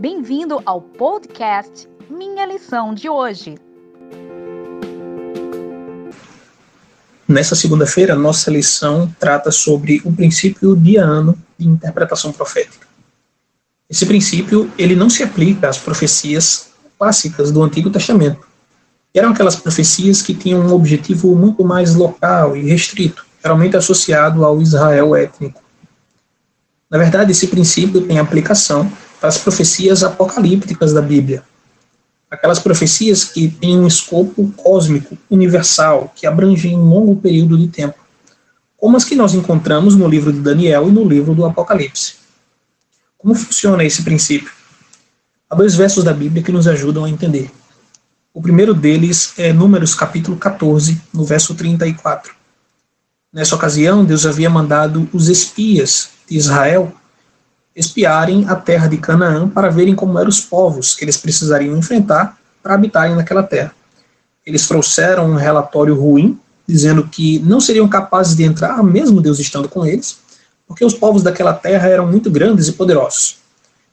Bem-vindo ao podcast Minha Lição de Hoje. Nessa segunda-feira, nossa lição trata sobre o princípio diano de interpretação profética. Esse princípio, ele não se aplica às profecias clássicas do Antigo Testamento. Eram aquelas profecias que tinham um objetivo muito mais local e restrito, geralmente associado ao Israel étnico. Na verdade, esse princípio tem aplicação para as profecias apocalípticas da Bíblia. Aquelas profecias que têm um escopo cósmico, universal, que abrangem um longo período de tempo, como as que nós encontramos no livro de Daniel e no livro do Apocalipse. Como funciona esse princípio? Há dois versos da Bíblia que nos ajudam a entender. O primeiro deles é Números capítulo 14, no verso 34. Nessa ocasião, Deus havia mandado os espias de Israel espiarem a terra de Canaã para verem como eram os povos que eles precisariam enfrentar para habitarem naquela terra. Eles trouxeram um relatório ruim, dizendo que não seriam capazes de entrar, mesmo Deus estando com eles, porque os povos daquela terra eram muito grandes e poderosos.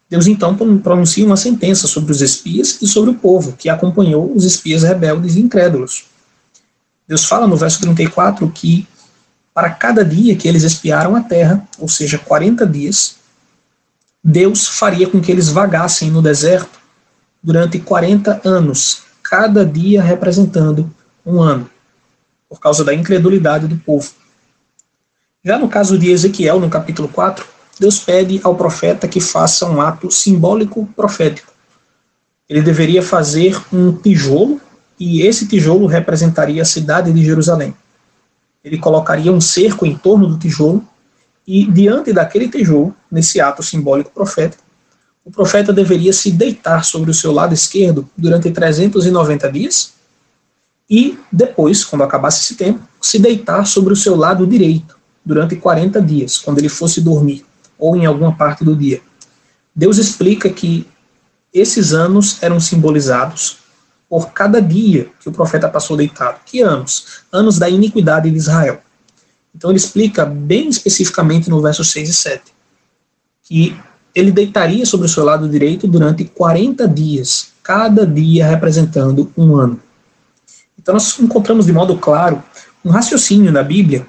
Deus então pronuncia uma sentença sobre os espias e sobre o povo que acompanhou os espias rebeldes e incrédulos. Deus fala no verso 34 que para cada dia que eles espiaram a terra, ou seja, 40 dias, Deus faria com que eles vagassem no deserto durante 40 anos, cada dia representando um ano, por causa da incredulidade do povo. Já no caso de Ezequiel, no capítulo 4, Deus pede ao profeta que faça um ato simbólico profético. Ele deveria fazer um tijolo, e esse tijolo representaria a cidade de Jerusalém. Ele colocaria um cerco em torno do tijolo e diante daquele tijolo, nesse ato simbólico profético, o profeta deveria se deitar sobre o seu lado esquerdo durante 390 dias e depois, quando acabasse esse tempo, se deitar sobre o seu lado direito durante 40 dias, quando ele fosse dormir ou em alguma parte do dia. Deus explica que esses anos eram simbolizados por cada dia que o profeta passou deitado. Que anos? Anos da iniquidade de Israel. Então ele explica bem especificamente no verso 6 e 7 que ele deitaria sobre o seu lado direito durante 40 dias, cada dia representando um ano. Então nós encontramos de modo claro um raciocínio na Bíblia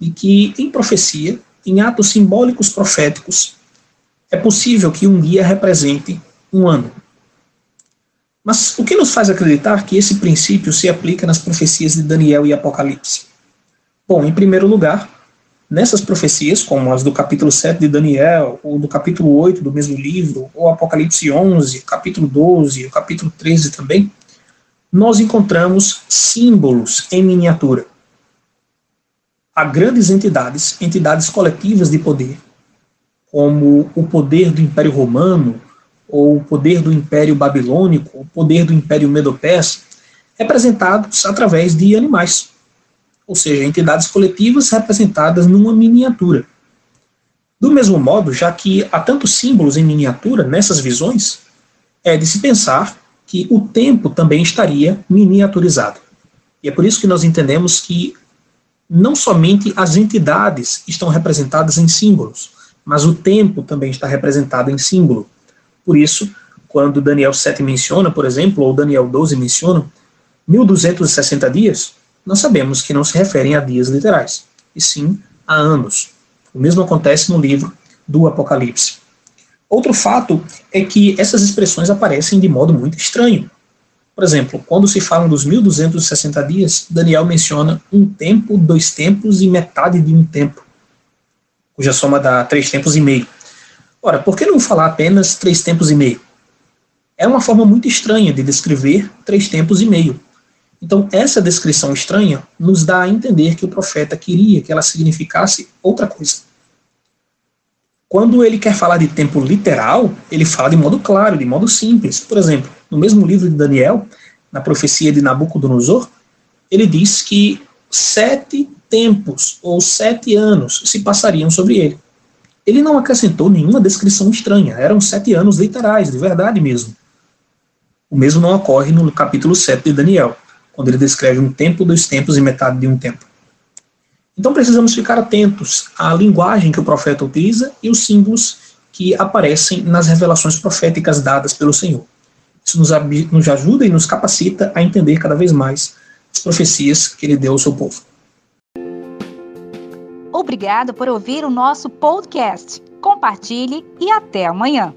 de que em profecia, em atos simbólicos proféticos, é possível que um dia represente um ano. Mas o que nos faz acreditar que esse princípio se aplica nas profecias de Daniel e Apocalipse? Bom, em primeiro lugar, nessas profecias, como as do capítulo 7 de Daniel, ou do capítulo 8 do mesmo livro, ou Apocalipse 11, capítulo 12, o capítulo 13 também, nós encontramos símbolos em miniatura. Há grandes entidades, entidades coletivas de poder, como o poder do Império Romano, ou o poder do Império Babilônico, o poder do Império Medo-Persa, representados através de animais ou seja, entidades coletivas representadas numa miniatura. Do mesmo modo, já que há tantos símbolos em miniatura nessas visões, é de se pensar que o tempo também estaria miniaturizado. E é por isso que nós entendemos que não somente as entidades estão representadas em símbolos, mas o tempo também está representado em símbolo. Por isso, quando Daniel 7 menciona, por exemplo, ou Daniel 12 menciona, 1260 dias, nós sabemos que não se referem a dias literais, e sim a anos. O mesmo acontece no livro do Apocalipse. Outro fato é que essas expressões aparecem de modo muito estranho. Por exemplo, quando se fala dos 1260 dias, Daniel menciona um tempo, dois tempos e metade de um tempo, cuja soma dá três tempos e meio. Ora, por que não falar apenas três tempos e meio? É uma forma muito estranha de descrever três tempos e meio, então, essa descrição estranha nos dá a entender que o profeta queria que ela significasse outra coisa. Quando ele quer falar de tempo literal, ele fala de modo claro, de modo simples. Por exemplo, no mesmo livro de Daniel, na profecia de Nabucodonosor, ele diz que sete tempos ou sete anos se passariam sobre ele. Ele não acrescentou nenhuma descrição estranha, eram sete anos literais, de verdade mesmo. O mesmo não ocorre no capítulo 7 de Daniel quando ele descreve um tempo, dois tempos e metade de um tempo. Então precisamos ficar atentos à linguagem que o profeta utiliza e os símbolos que aparecem nas revelações proféticas dadas pelo Senhor. Isso nos, nos ajuda e nos capacita a entender cada vez mais as profecias que ele deu ao seu povo. Obrigado por ouvir o nosso podcast. Compartilhe e até amanhã.